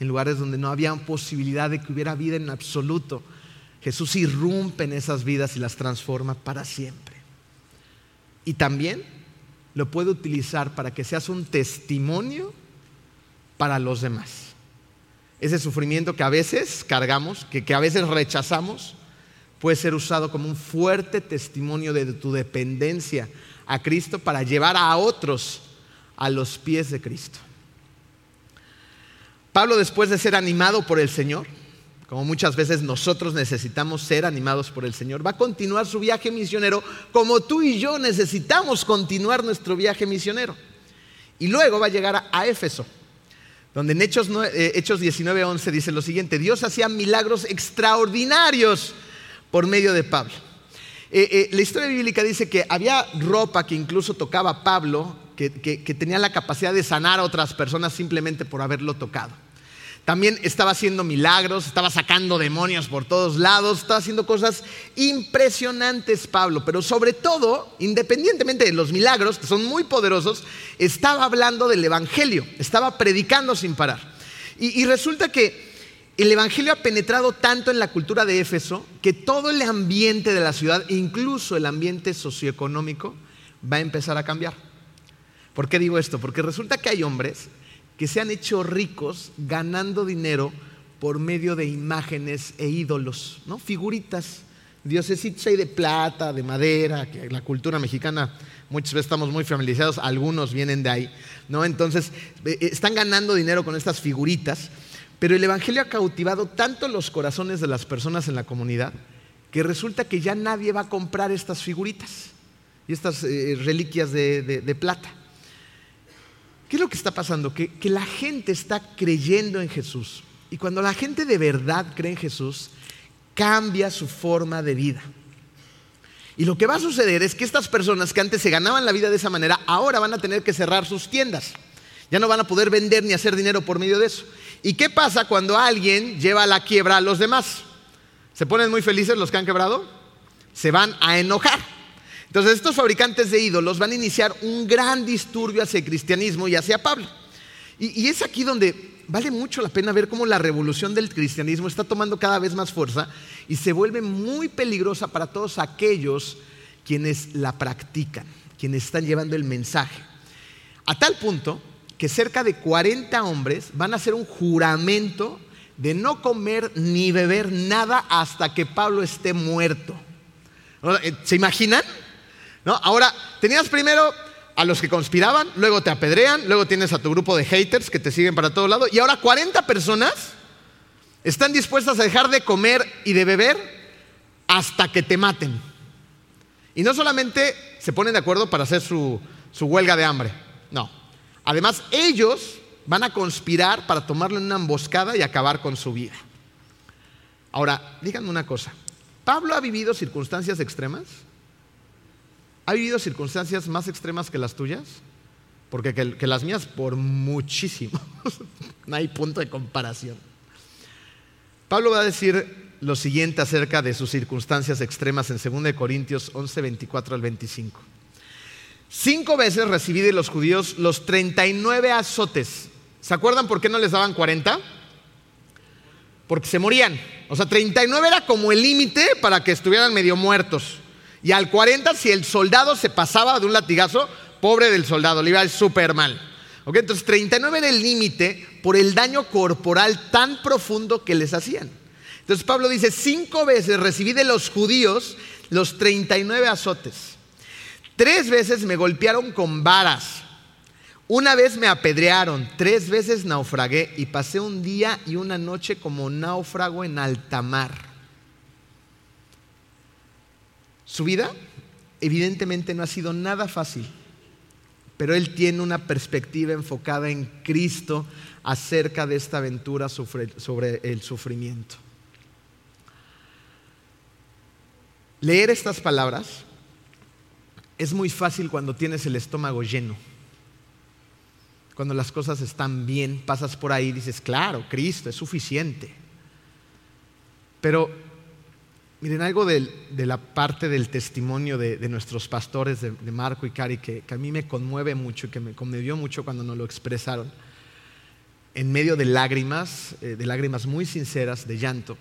Speaker 1: en lugares donde no había posibilidad de que hubiera vida en absoluto. Jesús irrumpe en esas vidas y las transforma para siempre. Y también lo puede utilizar para que seas un testimonio para los demás. Ese sufrimiento que a veces cargamos, que, que a veces rechazamos, puede ser usado como un fuerte testimonio de tu dependencia a Cristo para llevar a otros a los pies de Cristo. Pablo después de ser animado por el Señor, como muchas veces nosotros necesitamos ser animados por el Señor, va a continuar su viaje misionero como tú y yo necesitamos continuar nuestro viaje misionero. Y luego va a llegar a, Éfeso, donde en Hechos, eh, Hechos 19:11 dice lo siguiente, Dios hacía milagros extraordinarios por medio de Pablo. Eh, eh, la historia bíblica dice que había ropa que incluso tocaba Pablo, que tenía la capacidad de sanar a otras personas simplemente por haberlo tocado. También estaba haciendo milagros, estaba sacando demonios por todos lados, estaba haciendo cosas impresionantes Pablo, pero sobre todo, independientemente de los milagros, que son muy poderosos, estaba hablando del Evangelio, estaba predicando sin parar. Y, resulta que el Evangelio ha penetrado tanto en la cultura de Éfeso que todo el ambiente de la ciudad, incluso el ambiente socioeconómico, va a empezar a cambiar. ¿Por qué digo esto? Porque resulta que hay hombres que se han hecho ricos ganando dinero por medio de imágenes e ídolos, ¿no? Figuritas, diosesitos de plata, de madera, que la cultura mexicana muchas veces estamos muy familiarizados, algunos vienen de ahí, ¿no? Entonces, eh, eh, están ganando dinero con estas figuritas, pero el Evangelio ha cautivado tanto los corazones de las personas en la comunidad que resulta que ya nadie va a comprar estas figuritas y estas eh, reliquias de plata. ¿Qué es lo que está pasando? Que, la gente está creyendo en Jesús. Y cuando la gente de verdad cree en Jesús, cambia su forma de vida. Y lo que va a suceder es que estas personas que antes se ganaban la vida de esa manera, ahora van a tener que cerrar sus tiendas. Ya no van a poder vender ni hacer dinero por medio de eso. ¿Y qué pasa cuando alguien lleva a la quiebra a los demás? ¿Se ponen muy felices los que han quebrado? Se van a enojar. Entonces estos fabricantes de ídolos van a iniciar un gran disturbio hacia el cristianismo y hacia Pablo. Y, es aquí donde vale mucho la pena ver cómo la revolución del cristianismo está tomando cada vez más fuerza y se vuelve muy peligrosa para todos aquellos quienes la practican, quienes están llevando el mensaje. A tal punto que cerca de 40 hombres van a hacer un juramento de no comer ni beber nada hasta que Pablo esté muerto. ¿Se imaginan? Ahora, tenías primero a los que conspiraban, luego te apedrean, luego tienes a tu grupo de haters que te siguen para todos lados, y ahora 40 personas están dispuestas a dejar de comer y de beber hasta que te maten. Y no solamente se ponen de acuerdo para hacer su, su huelga de hambre, no. Además, ellos van a conspirar para tomarlo en una emboscada y acabar con su vida. Ahora, díganme una cosa, ¿Pablo ha vivido circunstancias extremas? ¿Ha vivido circunstancias más extremas que las tuyas? Porque que, las mías por muchísimo. no hay punto de comparación. Pablo va a decir lo siguiente acerca de sus circunstancias extremas en 2 Corintios 11, 24 al 25. Cinco veces recibí de los judíos los 39 azotes. ¿Se acuerdan por qué no les daban 40? Porque se morían. O sea, 39 era como el límite para que estuvieran medio muertos. Y al 40, si el soldado se pasaba de un latigazo, pobre del soldado, le iba súper mal. ¿Ok? Entonces 39 era el límite por el daño corporal tan profundo que les hacían. Entonces Pablo dice, cinco veces recibí de los judíos los 39 azotes. Tres veces me golpearon con varas. Una vez me apedrearon, tres veces naufragué y pasé un día y una noche como náufrago en alta mar. Su vida evidentemente no ha sido nada fácil, pero él tiene una perspectiva enfocada en Cristo acerca de esta aventura sobre el sufrimiento. Leer estas palabras es muy fácil cuando tienes el estómago lleno. Cuando las cosas están bien, pasas por ahí y dices, claro, Cristo es suficiente. Pero miren algo de, la parte del testimonio de, nuestros pastores, de, Marco y Cari, que, a mí me conmueve mucho y que me conmovió mucho cuando nos lo expresaron. En medio de lágrimas, eh, de lágrimas muy sinceras, de llanto.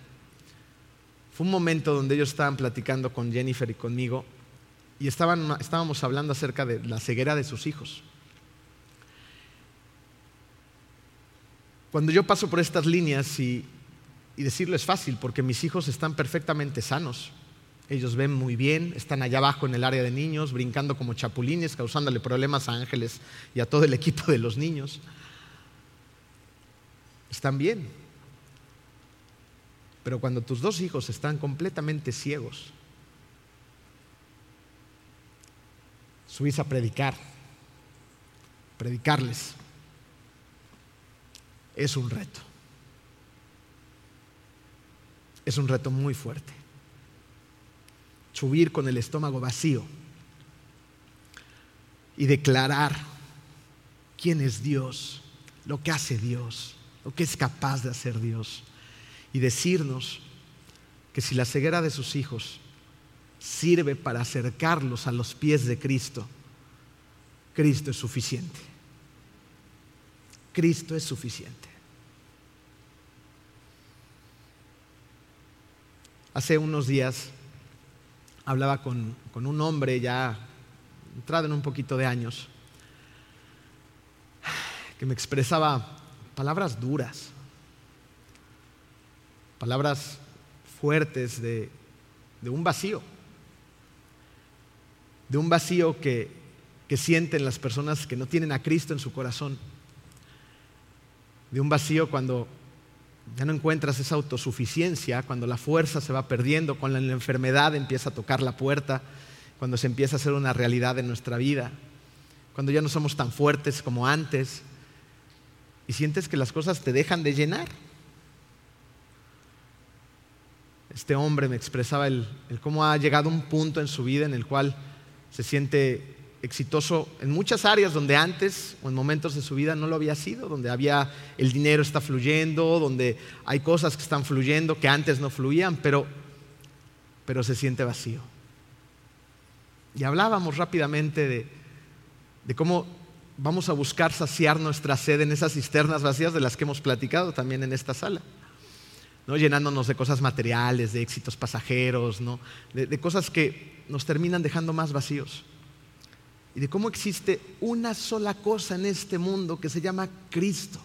Speaker 1: Fue un momento donde ellos estaban platicando con Jennifer y conmigo y estábamos hablando acerca de la ceguera de sus hijos. Cuando yo paso por estas líneas y, y decirlo es fácil porque mis hijos están perfectamente sanos. Ellos ven muy bien, están allá abajo en el área de niños, brincando como chapulines, causándole problemas a Ángeles y a todo el equipo de los niños. Están bien. Pero cuando tus dos hijos están completamente ciegos, subís a predicar, predicarles, es un reto. Es un reto muy fuerte. Subir con el estómago vacío y declarar quién es Dios, lo que hace Dios, lo que es capaz de hacer Dios. Y decirnos que si la ceguera de sus hijos sirve para acercarlos a los pies de Cristo, Cristo es suficiente. Cristo es suficiente. Hace unos días hablaba con, un hombre ya entrado en un poquito de años, que me expresaba palabras duras, palabras fuertes de un vacío de un vacío que, sienten las personas que no tienen a Cristo en su corazón, de un vacío cuando ya no encuentras esa autosuficiencia, cuando la fuerza se va perdiendo, cuando la enfermedad empieza a tocar la puerta, cuando se empieza a hacer una realidad en nuestra vida, cuando ya no somos tan fuertes como antes y sientes que las cosas te dejan de llenar. Este hombre me expresaba el, el cómo ha llegado un punto en su vida en el cual se siente exitoso en muchas áreas donde antes o en momentos de su vida no lo había sido, donde había el dinero está fluyendo, donde hay cosas que están fluyendo que antes no fluían, pero, pero se siente vacío. Y hablábamos rápidamente de, de cómo vamos a buscar saciar nuestra sed en esas cisternas vacías de las que hemos platicado también en esta sala. ¿no? llenándonos de cosas materiales, de éxitos pasajeros, ¿no? de, cosas que nos terminan dejando más vacíos. Y de cómo existe una sola cosa en este mundo que se llama Cristo.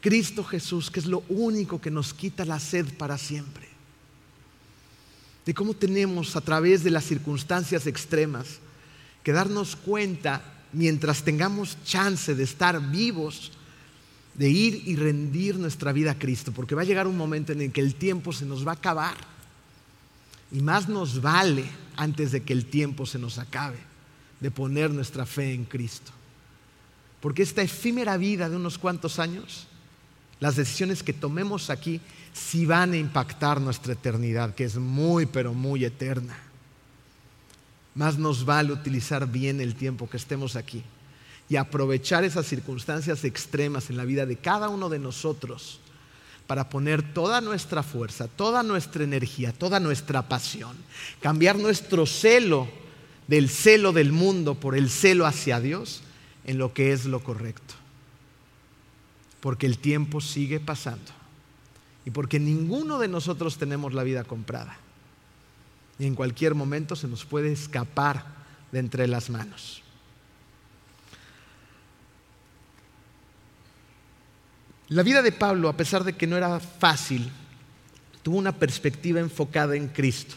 Speaker 1: Cristo Jesús, que es lo único que nos quita la sed para siempre. De cómo tenemos a través de las circunstancias extremas que darnos cuenta mientras tengamos chance de estar vivos de ir y rendir nuestra vida a Cristo, porque va a llegar un momento en el que el tiempo se nos va a acabar. Y más nos vale, antes de que el tiempo se nos acabe, de poner nuestra fe en Cristo. Porque esta efímera vida de unos cuantos años, las decisiones que tomemos aquí, sí van a impactar nuestra eternidad, que es muy, pero muy eterna. Más nos vale utilizar bien el tiempo que estemos aquí y aprovechar esas circunstancias extremas en la vida de cada uno de nosotros para poner toda nuestra fuerza, toda nuestra energía, toda nuestra pasión, cambiar nuestro celo del celo del mundo por el celo hacia Dios en lo que es lo correcto. Porque el tiempo sigue pasando y porque ninguno de nosotros tenemos la vida comprada. Y en cualquier momento se nos puede escapar de entre las manos. La vida de Pablo, a pesar de que no era fácil, tuvo una perspectiva enfocada en Cristo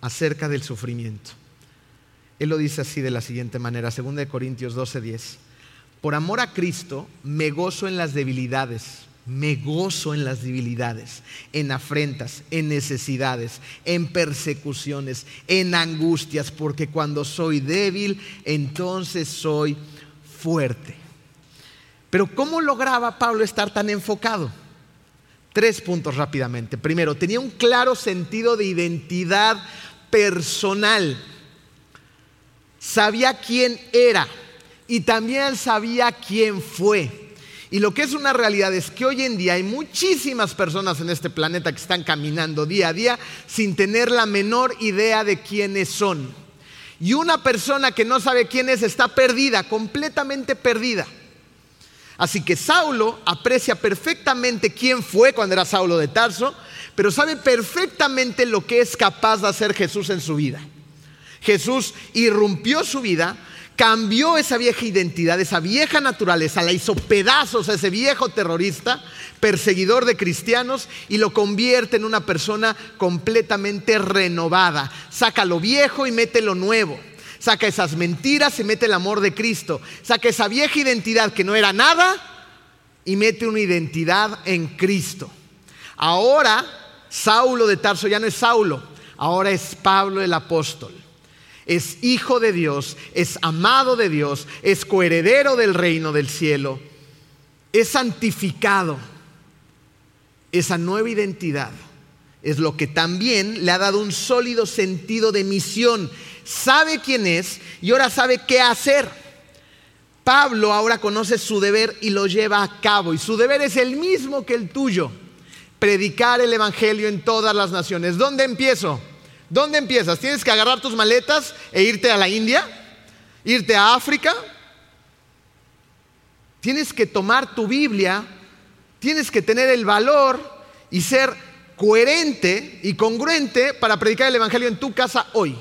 Speaker 1: acerca del sufrimiento. Él lo dice así de la siguiente manera, 2 Corintios 12:10. Por amor a Cristo me gozo en las debilidades, me gozo en las debilidades, en afrentas, en necesidades, en persecuciones, en angustias, porque cuando soy débil, entonces soy fuerte. Pero ¿cómo lograba Pablo estar tan enfocado? Tres puntos rápidamente. Primero, tenía un claro sentido de identidad personal. Sabía quién era y también sabía quién fue. Y lo que es una realidad es que hoy en día hay muchísimas personas en este planeta que están caminando día a día sin tener la menor idea de quiénes son. Y una persona que no sabe quién es está perdida, completamente perdida. Así que Saulo aprecia perfectamente quién fue cuando era Saulo de Tarso, pero sabe perfectamente lo que es capaz de hacer Jesús en su vida. Jesús irrumpió su vida, cambió esa vieja identidad, esa vieja naturaleza, la hizo pedazos a ese viejo terrorista, perseguidor de cristianos, y lo convierte en una persona completamente renovada. Saca lo viejo y mete lo nuevo. Saca esas mentiras y mete el amor de Cristo. Saca esa vieja identidad que no era nada y mete una identidad en Cristo. Ahora, Saulo de Tarso ya no es Saulo, ahora es Pablo el apóstol. Es hijo de Dios, es amado de Dios, es coheredero del reino del cielo, es santificado. Esa nueva identidad es lo que también le ha dado un sólido sentido de misión sabe quién es y ahora sabe qué hacer. Pablo ahora conoce su deber y lo lleva a cabo. Y su deber es el mismo que el tuyo. Predicar el Evangelio en todas las naciones. ¿Dónde empiezo? ¿Dónde empiezas? ¿Tienes que agarrar tus maletas e irte a la India? ¿Irte a África? Tienes que tomar tu Biblia, tienes que tener el valor y ser coherente y congruente para predicar el Evangelio en tu casa hoy.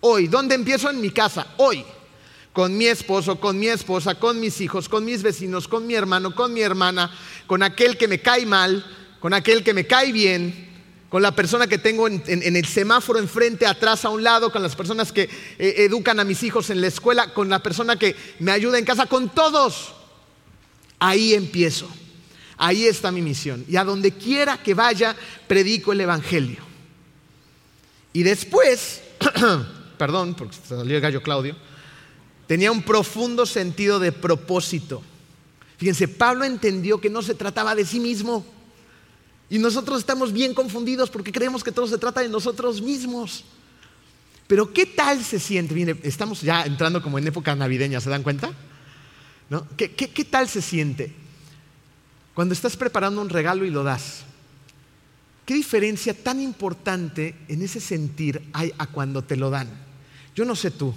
Speaker 1: Hoy, ¿dónde empiezo? En mi casa, hoy. Con mi esposo, con mi esposa, con mis hijos, con mis vecinos, con mi hermano, con mi hermana, con aquel que me cae mal, con aquel que me cae bien, con la persona que tengo en, el semáforo enfrente, atrás, a un lado, con las personas que eh, educan a mis hijos en la escuela, con la persona que me ayuda en casa, con todos. Ahí empiezo. Ahí está mi misión. Y a donde quiera que vaya, predico el Evangelio. Y después perdón, porque salió el gallo Claudio, tenía un profundo sentido de propósito. Fíjense, Pablo entendió que no se trataba de sí mismo. Y nosotros estamos bien confundidos porque creemos que todo se trata de nosotros mismos. Pero ¿qué tal se siente? Miren, estamos ya entrando como en época navideña, ¿se dan cuenta? ¿No? ¿Qué, qué tal se siente cuando estás preparando un regalo y lo das? ¿Qué diferencia tan importante en ese sentir hay a cuando te lo dan? Yo no sé tú,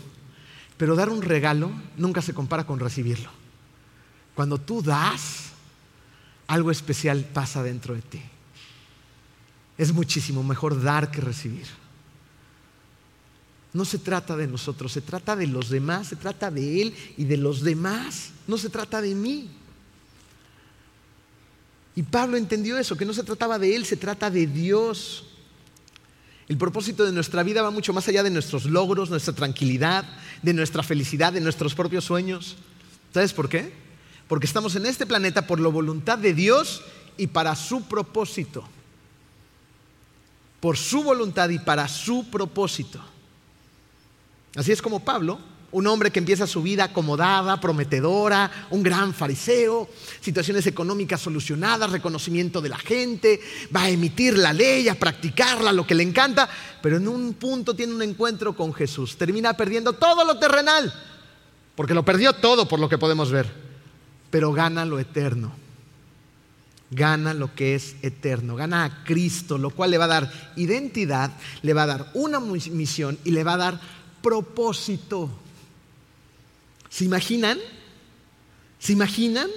Speaker 1: pero dar un regalo nunca se compara con recibirlo. Cuando tú das, algo especial pasa dentro de ti. Es muchísimo mejor dar que recibir. No se trata de nosotros, se trata de los demás, se trata de Él y de los demás, no se trata de mí. Y Pablo entendió eso, que no se trataba de Él, se trata de Dios. El propósito de nuestra vida va mucho más allá de nuestros logros, nuestra tranquilidad, de nuestra felicidad, de nuestros propios sueños. ¿Sabes por qué? Porque estamos en este planeta por la voluntad de Dios y para su propósito. Por su voluntad y para su propósito. Así es como Pablo un hombre que empieza su vida acomodada, prometedora, un gran fariseo, situaciones económicas solucionadas, reconocimiento de la gente, va a emitir la ley, a practicarla, lo que le encanta, pero en un punto tiene un encuentro con Jesús, termina perdiendo todo lo terrenal, porque lo perdió todo por lo que podemos ver, pero gana lo eterno, gana lo que es eterno, gana a Cristo, lo cual le va a dar identidad, le va a dar una misión y le va a dar propósito. ¿Se imaginan? ¿Se imaginan?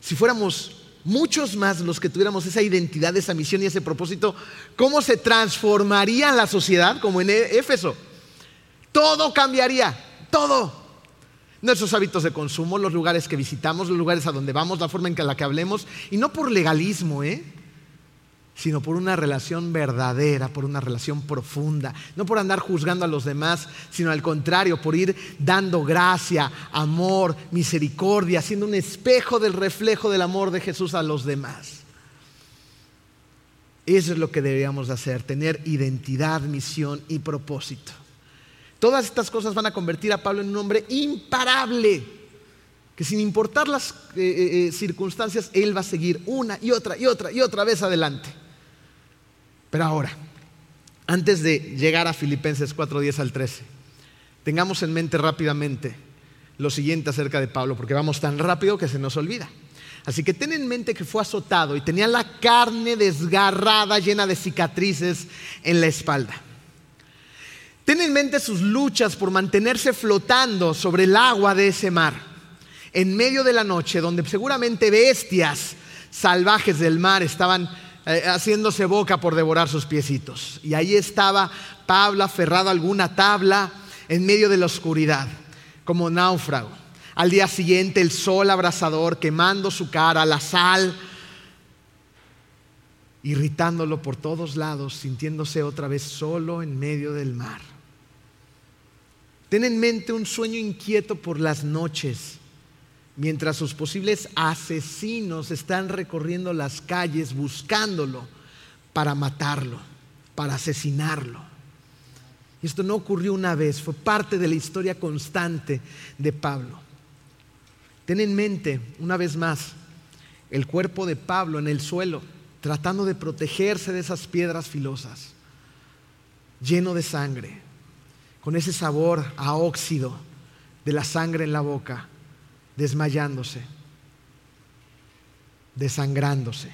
Speaker 1: Si fuéramos muchos más los que tuviéramos esa identidad, esa misión y ese propósito, ¿cómo se transformaría la sociedad como en Éfeso? Todo cambiaría, todo. Nuestros hábitos de consumo, los lugares que visitamos, los lugares a donde vamos, la forma en la que hablemos, y no por legalismo, ¿eh? sino por una relación verdadera, por una relación profunda, no por andar juzgando a los demás, sino al contrario, por ir dando gracia, amor, misericordia, siendo un espejo del reflejo del amor de Jesús a los demás. Eso es lo que deberíamos hacer, tener identidad, misión y propósito. Todas estas cosas van a convertir a Pablo en un hombre imparable, que sin importar las eh, eh, eh, circunstancias, él va a seguir una y otra y otra y otra vez adelante. Pero ahora, antes de llegar a Filipenses 4:10 al 13, tengamos en mente rápidamente lo siguiente acerca de Pablo, porque vamos tan rápido que se nos olvida. Así que ten en mente que fue azotado y tenía la carne desgarrada, llena de cicatrices en la espalda. Ten en mente sus luchas por mantenerse flotando sobre el agua de ese mar, en medio de la noche, donde seguramente bestias salvajes del mar estaban eh, haciéndose boca por devorar sus piecitos. Y ahí estaba Pablo aferrado a alguna tabla en medio de la oscuridad, como náufrago. Al día siguiente el sol abrasador quemando su cara, la sal irritándolo por todos lados, sintiéndose otra vez solo en medio del mar. Ten en mente un sueño inquieto por las noches, mientras sus posibles asesinos están recorriendo las calles buscándolo para matarlo, para asesinarlo. Esto no ocurrió una vez, fue parte de la historia constante de Pablo. Ten en mente, una vez más, el cuerpo de Pablo en el suelo, tratando de protegerse de esas piedras filosas, lleno de sangre con ese sabor a óxido de la sangre en la boca, desmayándose, desangrándose.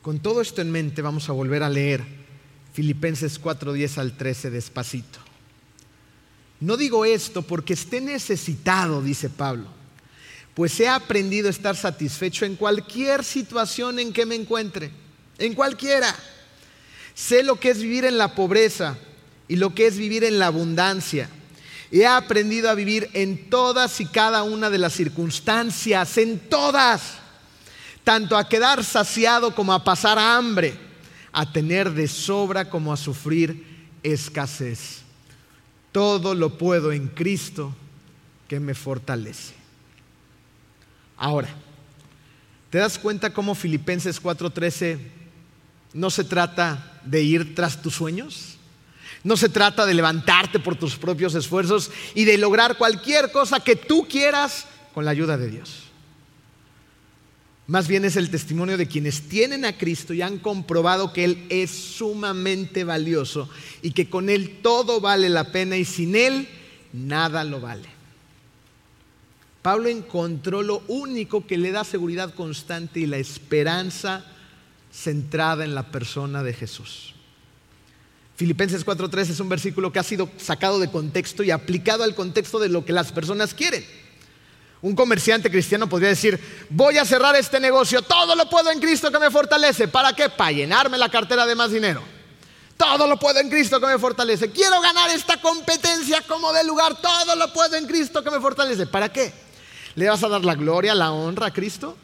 Speaker 1: Con todo esto en mente vamos a volver a leer Filipenses 4:10 al 13 despacito. No digo esto porque esté necesitado, dice Pablo, pues he aprendido a estar satisfecho en cualquier situación en que me encuentre, en cualquiera. Sé lo que es vivir en la pobreza y lo que es vivir en la abundancia. He aprendido a vivir en todas y cada una de las circunstancias, en todas, tanto a quedar saciado como a pasar hambre, a tener de sobra como a sufrir escasez. Todo lo puedo en Cristo que me fortalece. Ahora, ¿te das cuenta cómo Filipenses 4:13 no se trata de ir tras tus sueños? No se trata de levantarte por tus propios esfuerzos y de lograr cualquier cosa que tú quieras con la ayuda de Dios. Más bien es el testimonio de quienes tienen a Cristo y han comprobado que Él es sumamente valioso y que con Él todo vale la pena y sin Él nada lo vale. Pablo encontró lo único que le da seguridad constante y la esperanza centrada en la persona de Jesús. Filipenses 4.3 es un versículo que ha sido sacado de contexto y aplicado al contexto de lo que las personas quieren. Un comerciante cristiano podría decir, voy a cerrar este negocio, todo lo puedo en Cristo que me fortalece. ¿Para qué? Para llenarme la cartera de más dinero. Todo lo puedo en Cristo que me fortalece. Quiero ganar esta competencia como de lugar, todo lo puedo en Cristo que me fortalece. ¿Para qué? ¿Le vas a dar la gloria, la honra a Cristo?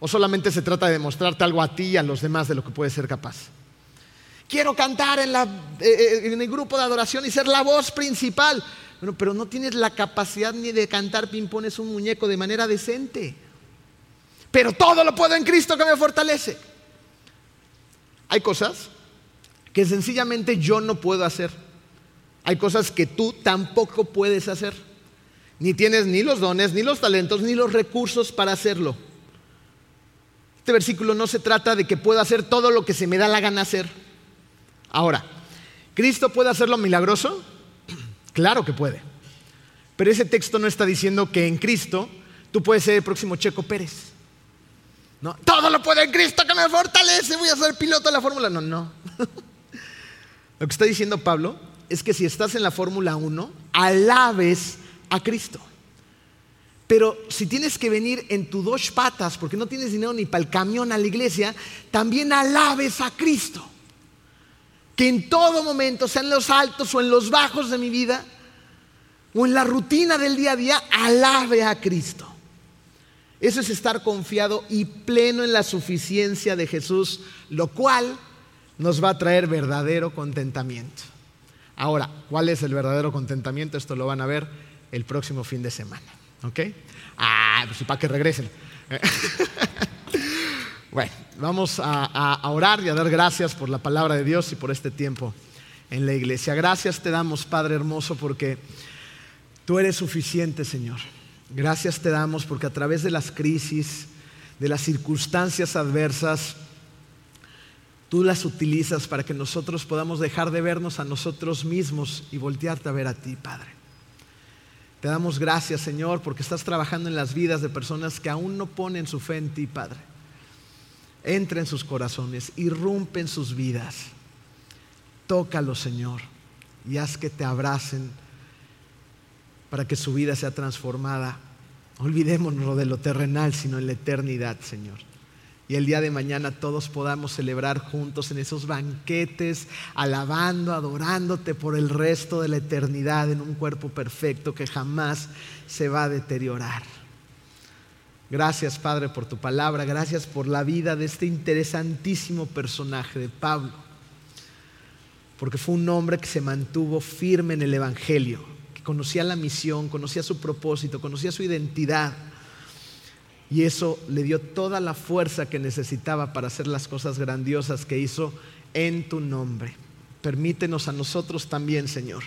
Speaker 1: ¿O solamente se trata de demostrarte algo a ti y a los demás de lo que puedes ser capaz? Quiero cantar en, eh, eh, en, el grupo de adoración y ser la voz principal. Bueno, pero no tienes la capacidad ni de cantar pimpones un muñeco de manera decente. Pero todo lo puedo en Cristo que me fortalece. Hay cosas que sencillamente yo no puedo hacer. Hay cosas que tú tampoco puedes hacer. Ni tienes ni los dones, ni los talentos, ni los recursos para hacerlo. Este versículo no se trata de que pueda hacer todo lo que se me da la gana hacer. Ahora, ¿Cristo puede hacerlo milagroso? Claro que puede. Pero ese texto no está diciendo que en Cristo tú puedes ser el próximo Checo Pérez. No, todo lo puede en Cristo que me fortalece, voy a ser piloto de la Fórmula. No, no. Lo que está diciendo Pablo es que si estás en la Fórmula 1, alabes a Cristo. Pero si tienes que venir en tus dos patas porque no tienes dinero ni para el camión a la iglesia, también alabes a Cristo que en todo momento, sea en los altos o en los bajos de mi vida, o en la rutina del día a día, alabe a Cristo. Eso es estar confiado y pleno en la suficiencia de Jesús, lo cual nos va a traer verdadero contentamiento. Ahora, ¿cuál es el verdadero contentamiento? Esto lo van a ver el próximo fin de semana. ¿Ok? Ah, pues para que regresen. bueno, vamos a, orar y a dar gracias por la palabra de Dios y por este tiempo en la iglesia. Gracias te damos, Padre hermoso, porque tú eres suficiente, Señor. Gracias te damos porque a través de las crisis, de las circunstancias adversas, tú las utilizas para que nosotros podamos dejar de vernos a nosotros mismos y voltearte a ver a ti, Padre. Te damos gracias, Señor, porque estás trabajando en las vidas de personas que aún no ponen su fe en ti, Padre. Entra en sus corazones, irrumpe en sus vidas. Tócalos, Señor, y haz que te abracen para que su vida sea transformada. Olvidémonos de lo terrenal, sino en la eternidad, Señor. Y el día de mañana todos podamos celebrar juntos en esos banquetes, alabando, adorándote por el resto de la eternidad en un cuerpo perfecto que jamás se va a deteriorar. Gracias, Padre, por tu palabra. Gracias por la vida de este interesantísimo personaje de Pablo. Porque fue un hombre que se mantuvo firme en el Evangelio, que conocía la misión, conocía su propósito, conocía su identidad y eso le dio toda la fuerza que necesitaba para hacer las cosas grandiosas que hizo en tu nombre. Permítenos a nosotros también, Señor.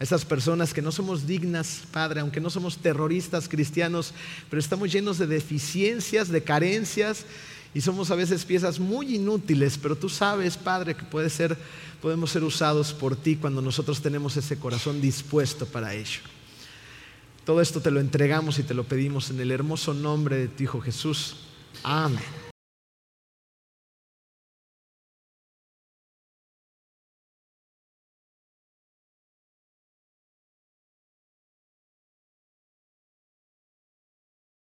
Speaker 1: A esas personas que no somos dignas, Padre, aunque no somos terroristas cristianos, pero estamos llenos de deficiencias, de carencias y somos a veces piezas muy inútiles, pero tú sabes, Padre, que puede ser, podemos ser usados por ti cuando nosotros tenemos ese corazón dispuesto para ello. Todo esto te lo entregamos y te lo pedimos en el hermoso nombre de tu Hijo Jesús. Amén.